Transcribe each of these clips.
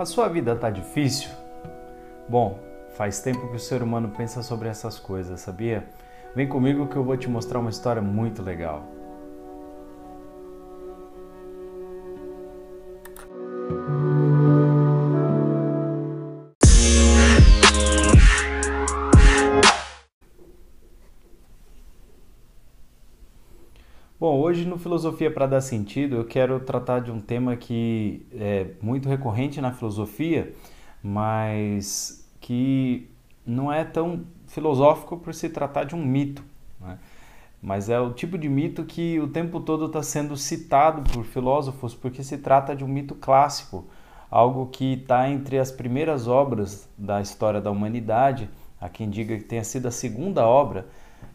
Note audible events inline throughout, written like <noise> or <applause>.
A sua vida tá difícil? Bom, faz tempo que o ser humano pensa sobre essas coisas, sabia? Vem comigo que eu vou te mostrar uma história muito legal. Hoje no Filosofia para Dar Sentido eu quero tratar de um tema que é muito recorrente na filosofia, mas que não é tão filosófico por se tratar de um mito. Né? Mas é o tipo de mito que o tempo todo está sendo citado por filósofos porque se trata de um mito clássico, algo que está entre as primeiras obras da história da humanidade. Há quem diga que tenha sido a segunda obra,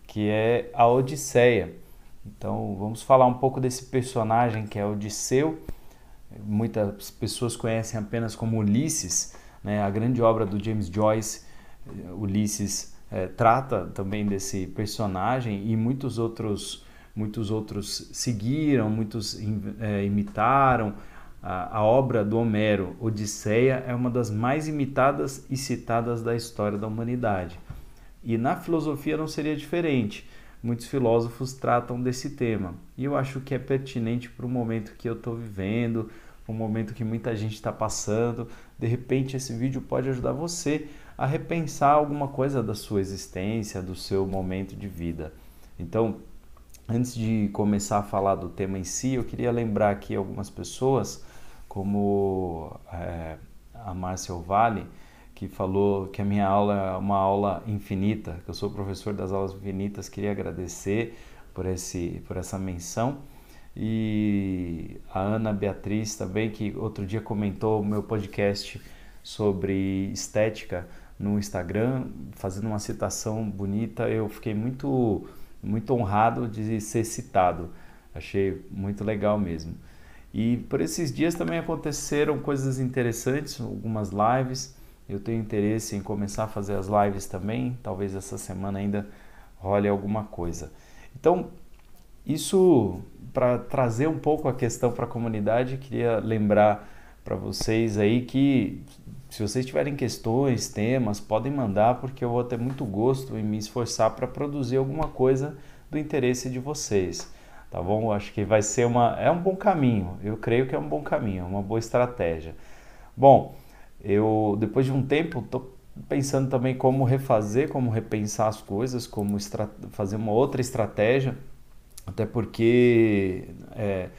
que é a Odisseia. Então vamos falar um pouco desse personagem que é Odisseu. Muitas pessoas conhecem apenas como Ulisses, né? a grande obra do James Joyce. Eh, Ulisses é, trata também desse personagem e muitos outros, muitos outros seguiram, muitos é, imitaram. A, a obra do Homero, Odisseia, é uma das mais imitadas e citadas da história da humanidade. E na filosofia não seria diferente muitos filósofos tratam desse tema. E eu acho que é pertinente para o momento que eu estou vivendo, o momento que muita gente está passando. De repente, esse vídeo pode ajudar você a repensar alguma coisa da sua existência, do seu momento de vida. Então, antes de começar a falar do tema em si, eu queria lembrar aqui algumas pessoas, como é, a Márcia Vale, que falou que a minha aula é uma aula infinita, que eu sou professor das aulas infinitas, queria agradecer por, esse, por essa menção. E a Ana Beatriz também, que outro dia comentou o meu podcast sobre estética no Instagram, fazendo uma citação bonita, eu fiquei muito, muito honrado de ser citado. Achei muito legal mesmo. E por esses dias também aconteceram coisas interessantes, algumas lives eu tenho interesse em começar a fazer as lives também, talvez essa semana ainda role alguma coisa. Então, isso para trazer um pouco a questão para a comunidade, queria lembrar para vocês aí que se vocês tiverem questões, temas, podem mandar porque eu vou ter muito gosto em me esforçar para produzir alguma coisa do interesse de vocês. Tá bom? Acho que vai ser uma é um bom caminho. Eu creio que é um bom caminho, é uma boa estratégia. Bom, eu depois de um tempo estou pensando também como refazer, como repensar as coisas, como fazer uma outra estratégia, até porque é,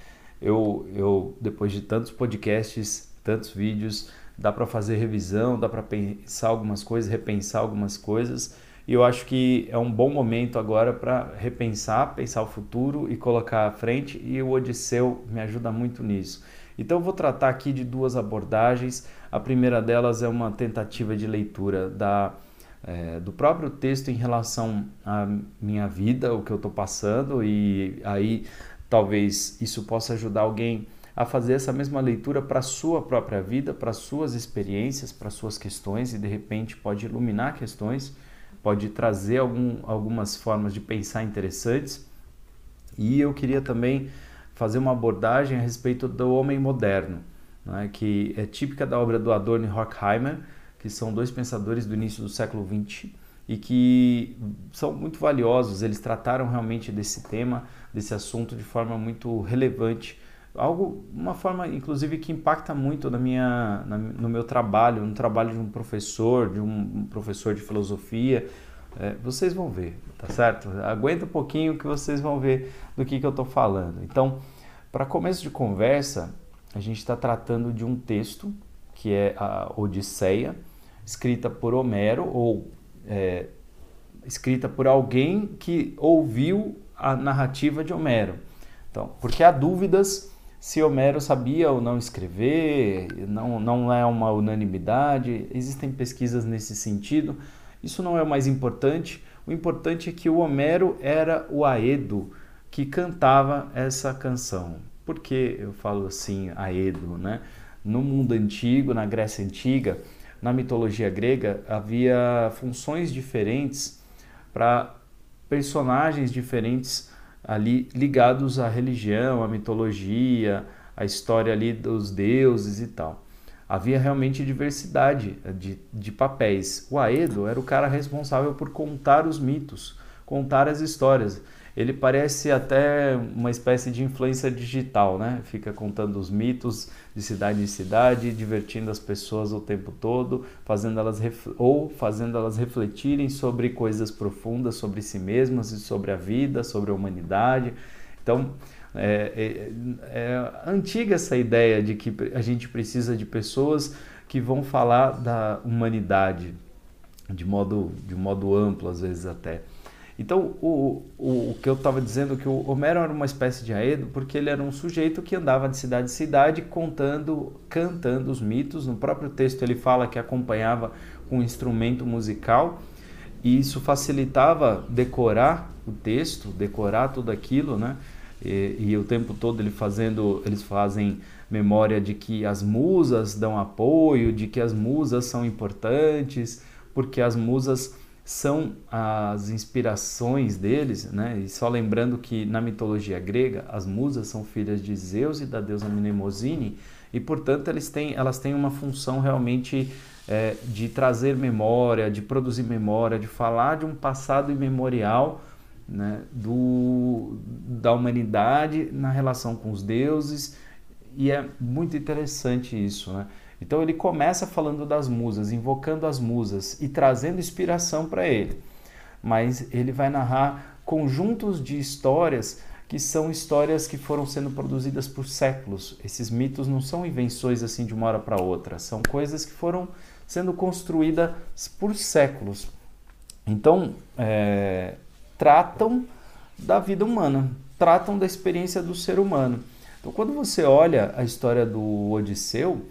eu, eu depois de tantos podcasts, tantos vídeos, dá para fazer revisão, dá para pensar algumas coisas, repensar algumas coisas. E eu acho que é um bom momento agora para repensar, pensar o futuro e colocar à frente. E o Odisseu me ajuda muito nisso. Então, eu vou tratar aqui de duas abordagens. A primeira delas é uma tentativa de leitura da, é, do próprio texto em relação à minha vida, o que eu estou passando, e aí talvez isso possa ajudar alguém a fazer essa mesma leitura para a sua própria vida, para suas experiências, para suas questões, e de repente pode iluminar questões, pode trazer algum, algumas formas de pensar interessantes. E eu queria também fazer uma abordagem a respeito do homem moderno, né, que é típica da obra do Adorno e Horkheimer, que são dois pensadores do início do século XX e que são muito valiosos. Eles trataram realmente desse tema, desse assunto de forma muito relevante, algo, uma forma, inclusive, que impacta muito na minha, na, no meu trabalho, no trabalho de um professor, de um professor de filosofia. É, vocês vão ver, tá certo? Aguenta um pouquinho que vocês vão ver do que, que eu estou falando. Então, para começo de conversa, a gente está tratando de um texto que é a Odisseia, escrita por Homero ou é, escrita por alguém que ouviu a narrativa de Homero. Então, porque há dúvidas se Homero sabia ou não escrever, não, não é uma unanimidade, existem pesquisas nesse sentido. Isso não é o mais importante. O importante é que o Homero era o Aedo que cantava essa canção. Por que eu falo assim, Aedo, né? No mundo antigo, na Grécia antiga, na mitologia grega, havia funções diferentes para personagens diferentes ali ligados à religião, à mitologia, à história ali dos deuses e tal. Havia realmente diversidade de, de papéis. O Aedo era o cara responsável por contar os mitos, contar as histórias. Ele parece até uma espécie de influência digital, né? Fica contando os mitos de cidade em cidade, divertindo as pessoas o tempo todo, fazendo elas ou fazendo elas refletirem sobre coisas profundas sobre si mesmas e sobre a vida, sobre a humanidade. Então, é, é, é antiga essa ideia de que a gente precisa de pessoas que vão falar da humanidade de modo, de modo amplo, às vezes até. Então, o, o, o que eu estava dizendo que o Homero era uma espécie de Aedo, porque ele era um sujeito que andava de cidade em cidade contando, cantando os mitos. No próprio texto ele fala que acompanhava com um instrumento musical e isso facilitava decorar o texto, decorar tudo aquilo, né? E, e, o tempo todo ele fazendo, eles fazem memória de que as musas dão apoio, de que as musas são importantes, porque as musas são as inspirações deles, né? E só lembrando que na mitologia grega as musas são filhas de Zeus e da deusa Mnemosine e portanto eles têm, elas têm uma função realmente é, de trazer memória, de produzir memória, de falar de um passado imemorial né, do, da humanidade na relação com os deuses e é muito interessante isso, né? Então ele começa falando das musas, invocando as musas e trazendo inspiração para ele. Mas ele vai narrar conjuntos de histórias que são histórias que foram sendo produzidas por séculos. Esses mitos não são invenções assim de uma hora para outra, são coisas que foram sendo construídas por séculos. Então, é, tratam da vida humana, tratam da experiência do ser humano. Então, quando você olha a história do Odisseu,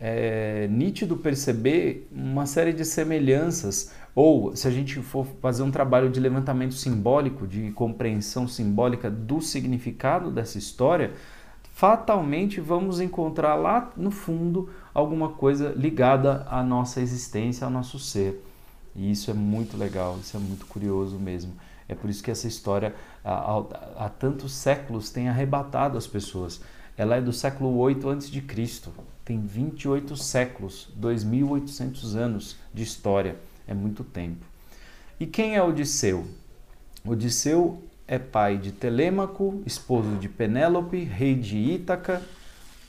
é nítido perceber uma série de semelhanças, ou se a gente for fazer um trabalho de levantamento simbólico, de compreensão simbólica do significado dessa história, fatalmente vamos encontrar lá no fundo alguma coisa ligada à nossa existência, ao nosso ser. E isso é muito legal, isso é muito curioso mesmo. É por isso que essa história há, há tantos séculos tem arrebatado as pessoas. Ela é do século 8 a.C tem 28 séculos, 2.800 anos de história, é muito tempo. E quem é Odisseu? Odisseu é pai de Telêmaco, esposo de Penélope, rei de Ítaca.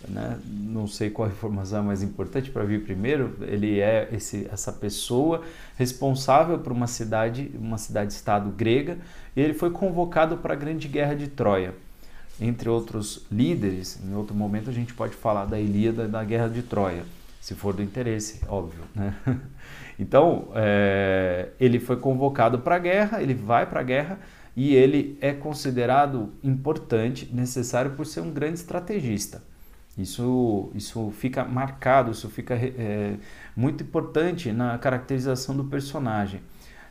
Né? Não sei qual a informação mais importante para vir primeiro. Ele é esse, essa pessoa responsável por uma cidade, uma cidade-estado grega. E ele foi convocado para a grande guerra de Troia entre outros líderes, em outro momento a gente pode falar da Ilíada e da Guerra de Troia, se for do interesse, óbvio. Né? <laughs> Então, é, ele foi convocado para a guerra, ele vai para a guerra e ele é considerado importante, necessário por ser um grande estrategista. Isso, isso fica marcado, isso fica é, muito importante na caracterização do personagem.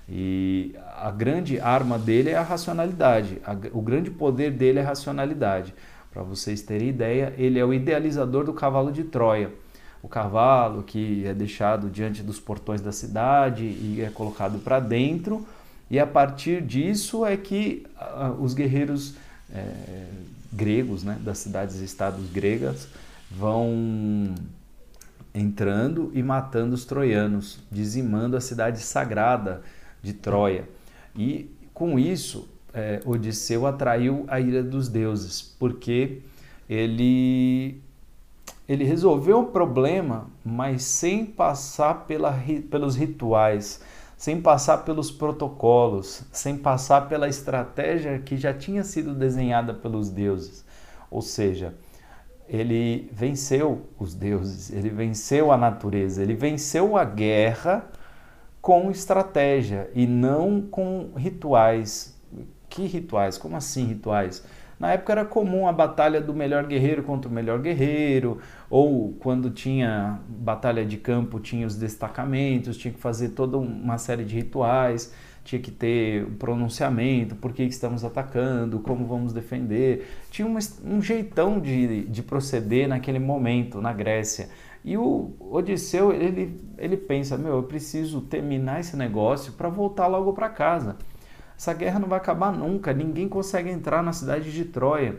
E a grande arma dele é a racionalidade, a, o grande poder dele é a racionalidade. Para vocês terem ideia, ele é o idealizador do cavalo de Troia. O cavalo que é deixado diante dos portões da cidade e é colocado para dentro, e a partir disso é que os guerreiros é, gregos, né, das cidades e estados gregas, vão entrando e matando os troianos, dizimando a cidade sagrada de Troia. E com isso, é, Odisseu atraiu a ira dos deuses, porque ele, ele resolveu o problema, mas sem passar pela, pelos rituais, sem passar pelos protocolos, sem passar pela estratégia que já tinha sido desenhada pelos deuses. Ou seja, ele venceu os deuses, ele venceu a natureza, ele venceu a guerra com estratégia e não com rituais. Que rituais? Como assim rituais? Na época era comum a batalha do melhor guerreiro contra o melhor guerreiro, ou quando tinha batalha de campo, tinha os destacamentos, tinha que fazer toda uma série de rituais, tinha que ter um pronunciamento, por que estamos atacando, como vamos defender. Tinha um, um jeitão de, de proceder naquele momento na Grécia. E o Odisseu, ele, ele pensa, meu, eu preciso terminar esse negócio para voltar logo para casa. Essa guerra não vai acabar nunca, ninguém consegue entrar na cidade de Troia.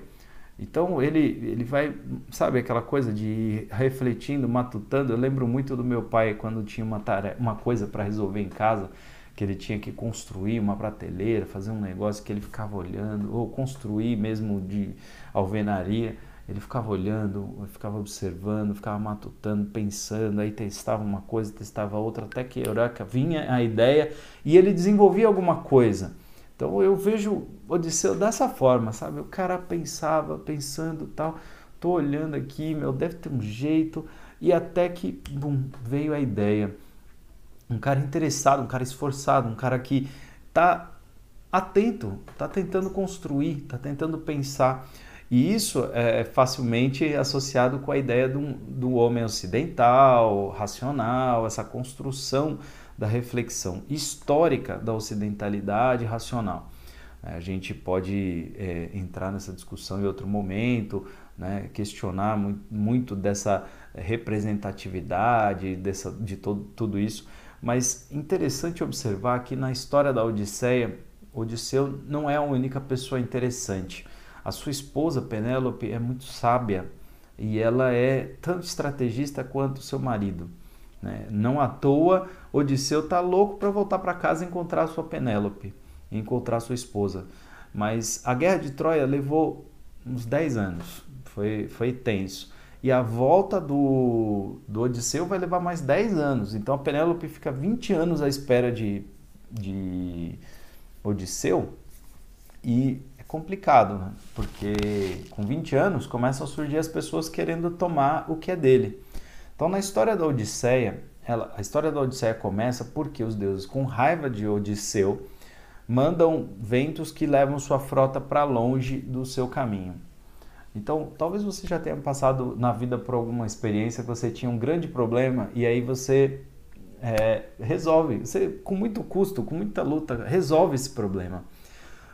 Então ele, ele vai, sabe, aquela coisa de ir refletindo, matutando. Eu lembro muito do meu pai quando tinha uma, tarefa, uma coisa para resolver em casa, que ele tinha que construir uma prateleira, fazer um negócio que ele ficava olhando, ou construir mesmo de alvenaria. Ele ficava olhando, ficava observando, ficava matutando, pensando, aí testava uma coisa, testava outra, até que Eureka vinha a ideia e ele desenvolvia alguma coisa. Então eu vejo Odisseu dessa forma, sabe? O cara pensava, pensando tal, tô olhando aqui, meu, deve ter um jeito, e até que, bum, veio a ideia. Um cara interessado, um cara esforçado, um cara que tá atento, tá tentando construir, tá tentando pensar. E isso é facilmente associado com a ideia do, do homem ocidental, racional, essa construção da reflexão histórica da ocidentalidade racional. É, a gente pode é, entrar nessa discussão em outro momento, né, questionar muito, muito, dessa representatividade, dessa, de todo, tudo isso, mas interessante observar que na história da Odisseia, Odisseu não é a única pessoa interessante. A sua esposa Penélope é muito sábia e ela é tanto estrategista quanto seu marido. Né? Não à toa, Odisseu está louco para voltar para casa e encontrar sua Penélope, encontrar sua esposa. Mas a guerra de Troia levou uns 10 anos, foi, foi tenso. E a volta do, do Odisseu vai levar mais 10 anos. Então a Penélope fica 20 anos à espera de, de Odisseu. E complicado, né? porque com 20 anos começam a surgir as pessoas querendo tomar o que é dele. Então, na história da Odisseia, ela, a história da Odisseia começa porque os deuses, com raiva de Odisseu, mandam ventos que levam sua frota para longe do seu caminho. Então, talvez você já tenha passado na vida por alguma experiência que você tinha um grande problema e aí você é, resolve, você com muito custo, com muita luta, resolve esse problema.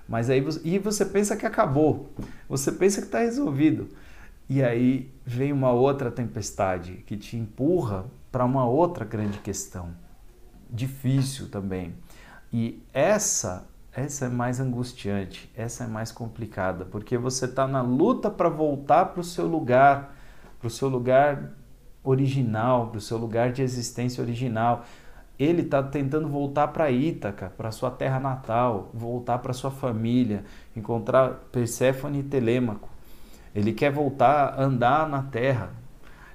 Mas aí você, e você pensa que acabou, você pensa que está resolvido. E aí vem uma outra tempestade que te empurra para uma outra grande questão, difícil também. E essa, essa é mais angustiante, essa é mais complicada, porque você está na luta para voltar para o seu lugar, para o seu lugar original, para o seu lugar de existência original. Ele está tentando voltar para Ítaca, para sua terra natal, voltar para sua família, encontrar Perséfone e Telêmaco. Ele quer voltar a andar na terra.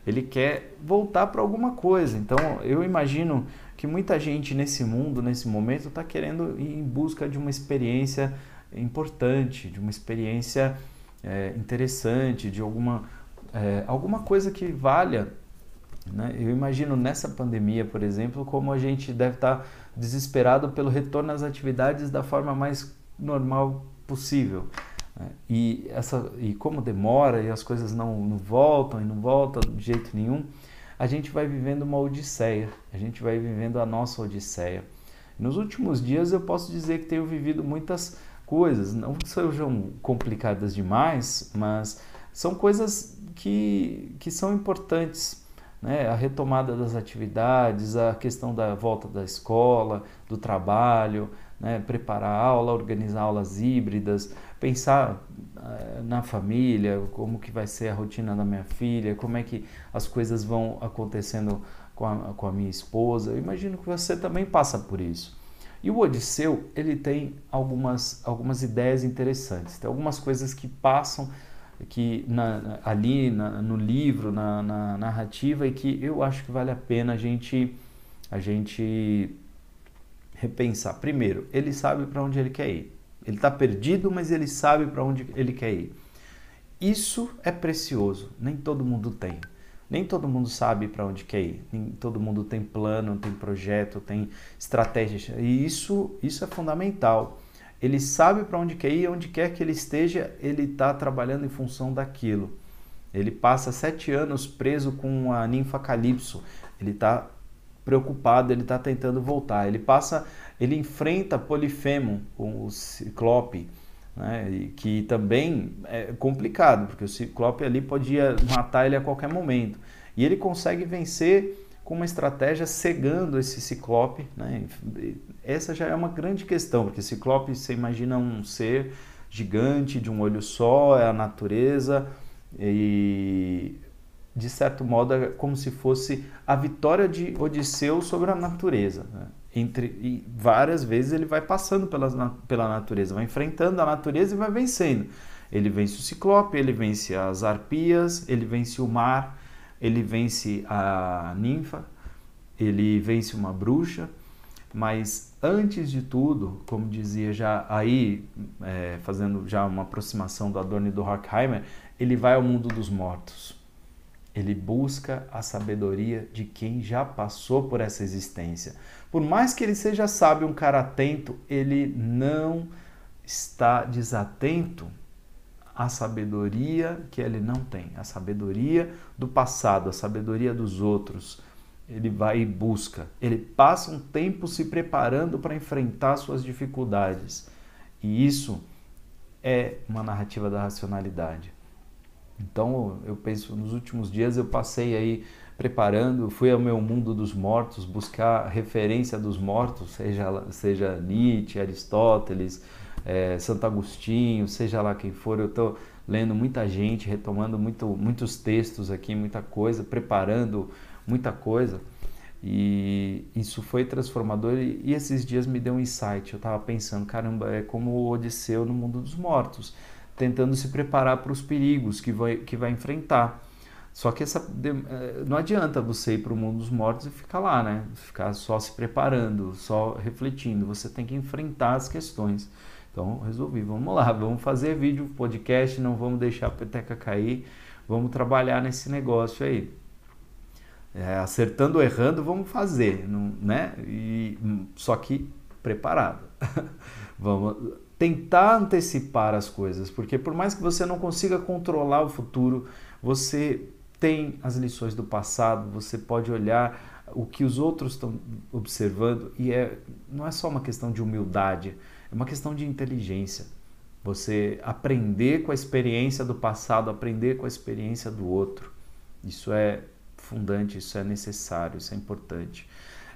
Ele quer voltar para alguma coisa. Então, eu imagino que muita gente nesse mundo, nesse momento, está querendo ir em busca de uma experiência importante, de uma experiência é, interessante, de alguma, é, alguma coisa que valha. Né? Eu imagino nessa pandemia, por exemplo, como a gente deve estar desesperado pelo retorno às atividades da forma mais normal possível. Né? E, essa, e como demora e as coisas não, não voltam e não voltam de jeito nenhum, a gente vai vivendo uma odisseia, a gente vai vivendo a nossa odisseia. Nos últimos dias eu posso dizer que tenho vivido muitas coisas, não que sejam complicadas demais, mas são coisas que, que são importantes. Né? A retomada das atividades, a questão da volta da escola, do trabalho, né? preparar a aula, organizar aulas híbridas, pensar uh, na família, como que vai ser a rotina da minha filha, como é que as coisas vão acontecendo com a, com a minha esposa. Eu imagino que você também passa por isso. E o Odisseu, ele tem algumas, algumas ideias interessantes, tem algumas coisas que passam que na, ali na, no livro, na, na, narrativa, e que eu acho que vale a pena a gente, a gente repensar. Primeiro, ele sabe para onde ele quer ir. Ele está perdido, mas ele sabe para onde ele quer ir. Isso é precioso, nem todo mundo tem. Nem todo mundo sabe para onde quer ir. Nem todo mundo tem plano, tem projeto, tem estratégia. E isso, isso é fundamental. Ele sabe para onde quer ir, onde quer que ele esteja, ele está trabalhando em função daquilo. Ele passa sete anos preso com a ninfa Calypso. Ele está preocupado, ele está tentando voltar. Ele passa ele enfrenta Polifemo, o Ciclope, né, que também é complicado, porque o Ciclope ali podia matar ele a qualquer momento. E ele consegue vencer com uma estratégia cegando esse Ciclope. Né? Essa já é uma grande questão, porque Ciclope, você imagina um ser gigante de um olho só, é a natureza e de certo modo é como se fosse a vitória de Odisseu sobre a natureza. Né? Entre, e várias vezes ele vai passando pela, pela natureza, vai enfrentando a natureza e vai vencendo. Ele vence o ciclope, ele vence as arpias, ele vence o mar, ele vence a ninfa, ele vence uma bruxa, mas antes de tudo, como dizia já aí, é, fazendo já uma aproximação do Adorno e do Horkheimer, ele vai ao mundo dos mortos. Ele busca a sabedoria de quem já passou por essa existência. Por mais que ele seja sábio, um cara atento, ele não está desatento à sabedoria que ele não tem, a sabedoria do passado, a sabedoria dos outros. Ele vai e busca, ele passa um tempo se preparando para enfrentar suas dificuldades. E isso é uma narrativa da racionalidade. Então, eu penso, nos últimos dias eu passei aí preparando, fui ao meu mundo dos mortos, buscar referência dos mortos, seja, seja Nietzsche, Aristóteles, é, Santo Agostinho, seja lá quem for, eu estou lendo muita gente, retomando muito, muitos textos aqui, muita coisa, preparando muita coisa. E isso foi transformador e, esses dias me deu um insight. Eu estava pensando, caramba, é como o Odisseu no mundo dos mortos tentando se preparar para os perigos que vai, que vai enfrentar. Só que essa, eh, não adianta você ir para o mundo dos mortos e ficar lá, né? Ficar só se preparando, só refletindo. Você tem que enfrentar as questões. Então, resolvi, vamos lá, vamos fazer vídeo, podcast, não vamos deixar a peteca cair, vamos trabalhar nesse negócio aí. É, acertando ou errando, vamos fazer, não, né? E, só que preparado. <laughs> vamos tentar antecipar as coisas, porque por mais que você não consiga controlar o futuro, você tem as lições do passado, você pode olhar o que os outros estão observando e é não é só uma questão de humildade, é uma questão de inteligência. Você aprender com a experiência do passado, aprender com a experiência do outro. Isso é fundante, isso é necessário, isso é importante.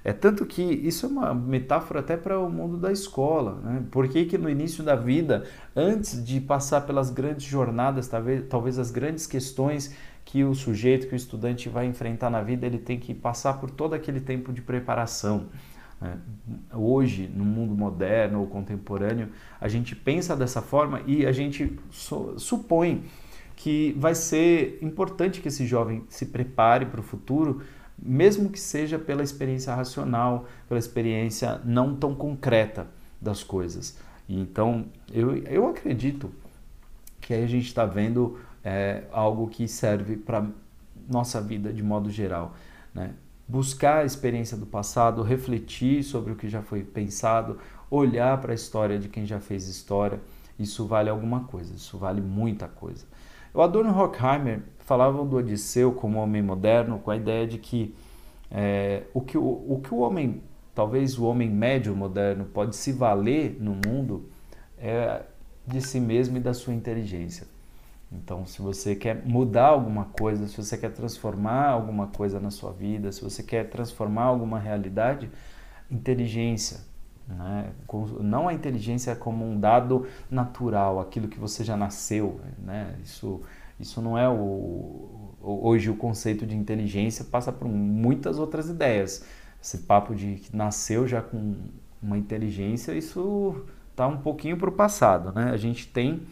É tanto que isso é uma metáfora até para o mundo da escola. Né? Por que, que no início da vida, antes de passar pelas grandes jornadas, talvez, talvez as grandes questões que o sujeito, que o estudante vai enfrentar na vida, ele tem que passar por todo aquele tempo de preparação. Né? Hoje, no mundo moderno ou contemporâneo, a gente pensa dessa forma e a gente supõe que vai ser importante que esse jovem se prepare para o futuro mesmo que seja pela experiência racional, pela experiência não tão concreta das coisas. Então, eu, eu acredito que aí a gente está vendo é, algo que serve para nossa vida de modo geral. Né? Buscar a experiência do passado, refletir sobre o que já foi pensado, olhar para a história de quem já fez história, isso vale alguma coisa, isso vale muita coisa. O Adorno Horkheimer falava do Odisseu como homem moderno com a ideia de que é, o, que o, o que o homem, talvez o homem médio moderno, pode se valer no mundo é de si mesmo e da sua inteligência. Então, se você quer mudar alguma coisa, se você quer transformar alguma coisa na sua vida, se você quer transformar alguma realidade, inteligência, né? Não a inteligência como um dado natural, aquilo que você já nasceu. Né? Isso, isso não é o. Hoje o conceito de inteligência passa por muitas outras ideias. Esse papo de que nasceu já com uma inteligência, isso está um pouquinho para o passado. Né? A gente tem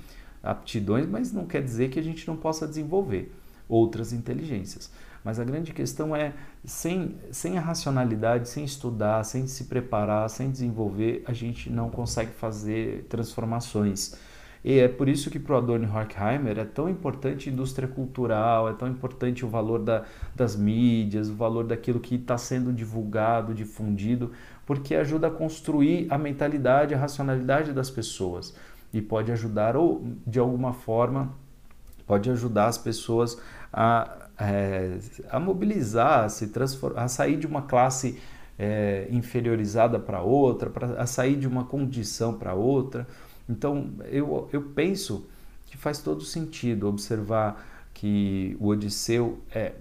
aptidões, mas não quer dizer que a gente não possa desenvolver outras inteligências. Mas a grande questão é, sem, sem a racionalidade, sem estudar, sem se preparar, sem desenvolver, a gente não consegue fazer transformações. E é por isso que para o Adorno Horkheimer é tão importante a indústria cultural, é tão importante o valor da, das mídias, o valor daquilo que está sendo divulgado, difundido, porque ajuda a construir a mentalidade, a racionalidade das pessoas e pode ajudar, ou de alguma forma, pode ajudar as pessoas a é, a mobilizar, a, se a sair de uma classe é, inferiorizada para outra, pra, a sair de uma condição para outra. Então, eu, eu penso que faz todo sentido observar que o Odisseu é,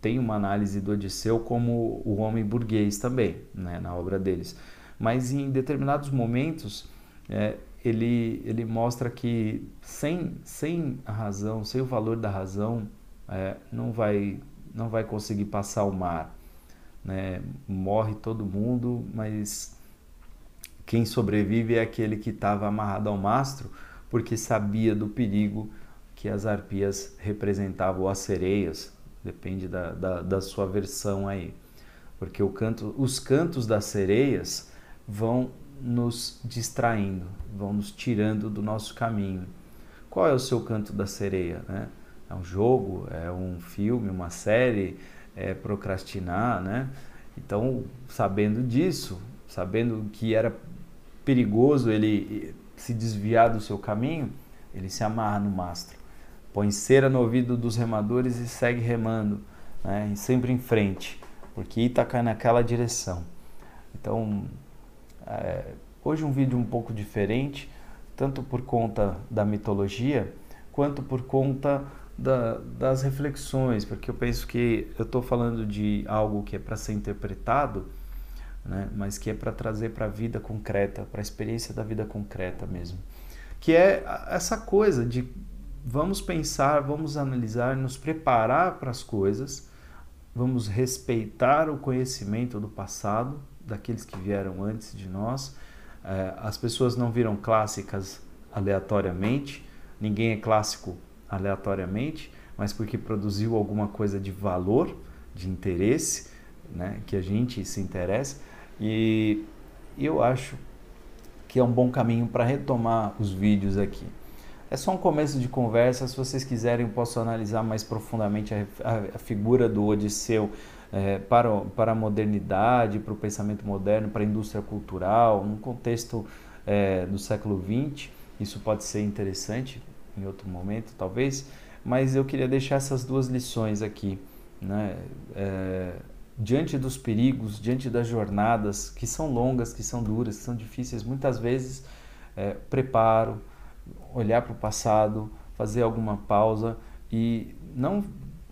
tem uma análise do Odisseu como o homem burguês também, né, na obra deles. Mas em determinados momentos, é, ele, ele mostra que sem, sem a razão, sem o valor da razão, é, não, vai, não vai conseguir passar o mar. Né? Morre todo mundo, mas quem sobrevive é aquele que estava amarrado ao mastro, porque sabia do perigo que as arpias representavam, ou as sereias, depende da, da, da sua versão aí. Porque canto, os cantos das sereias vão nos distraindo, vão nos tirando do nosso caminho. Qual é o seu canto da sereia? Né? É um jogo, é um filme, uma série, é procrastinar, né? Então, sabendo disso, sabendo que era perigoso ele se desviar do seu caminho, ele se amarra no mastro, põe cera no ouvido dos remadores e segue remando, né? sempre em frente, porque Itaca é naquela direção. Então, é, hoje um vídeo um pouco diferente, tanto por conta da mitologia, quanto por conta da, das reflexões, porque eu penso que eu estou falando de algo que é para ser interpretado, né, mas que é para trazer para a vida concreta, para a experiência da vida concreta mesmo. Que é essa coisa de vamos pensar, vamos analisar, nos preparar para as coisas, vamos respeitar o conhecimento do passado, daqueles que vieram antes de nós. É, as pessoas não viram clássicas aleatoriamente, ninguém é clássico aleatoriamente, mas porque produziu alguma coisa de valor, de interesse, né, que a gente se interessa. E eu acho que é um bom caminho para retomar os vídeos aqui. É só um começo de conversa. Se vocês quiserem, eu posso analisar mais profundamente a, a, a figura do Odisseu é, para, para a modernidade, para o pensamento moderno, para a indústria cultural, num contexto é, do século XX. Isso pode ser interessante em outro momento, talvez, mas eu queria deixar essas duas lições aqui. Né? É, diante dos perigos, diante das jornadas que são longas, que são duras, que são difíceis, muitas vezes é, preparo, olhar para o passado, fazer alguma pausa e não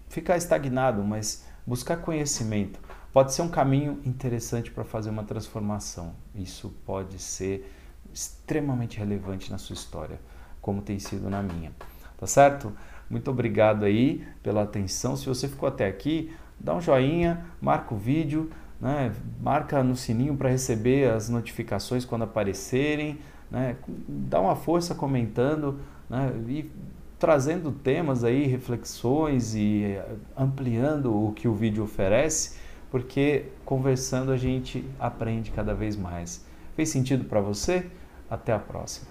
ficar estagnado, mas buscar conhecimento pode ser um caminho interessante para fazer uma transformação. Isso pode ser extremamente relevante na sua história, como tem sido na minha. Tá certo? Muito obrigado aí pela atenção. Se você ficou até aqui, dá um joinha, marca o vídeo, né? marca no sininho para receber as notificações quando aparecerem, né? dá uma força comentando né? e trazendo temas aí, reflexões e eh, ampliando o que o vídeo oferece, porque conversando a gente aprende cada vez mais. Fez sentido para você? Até a próxima.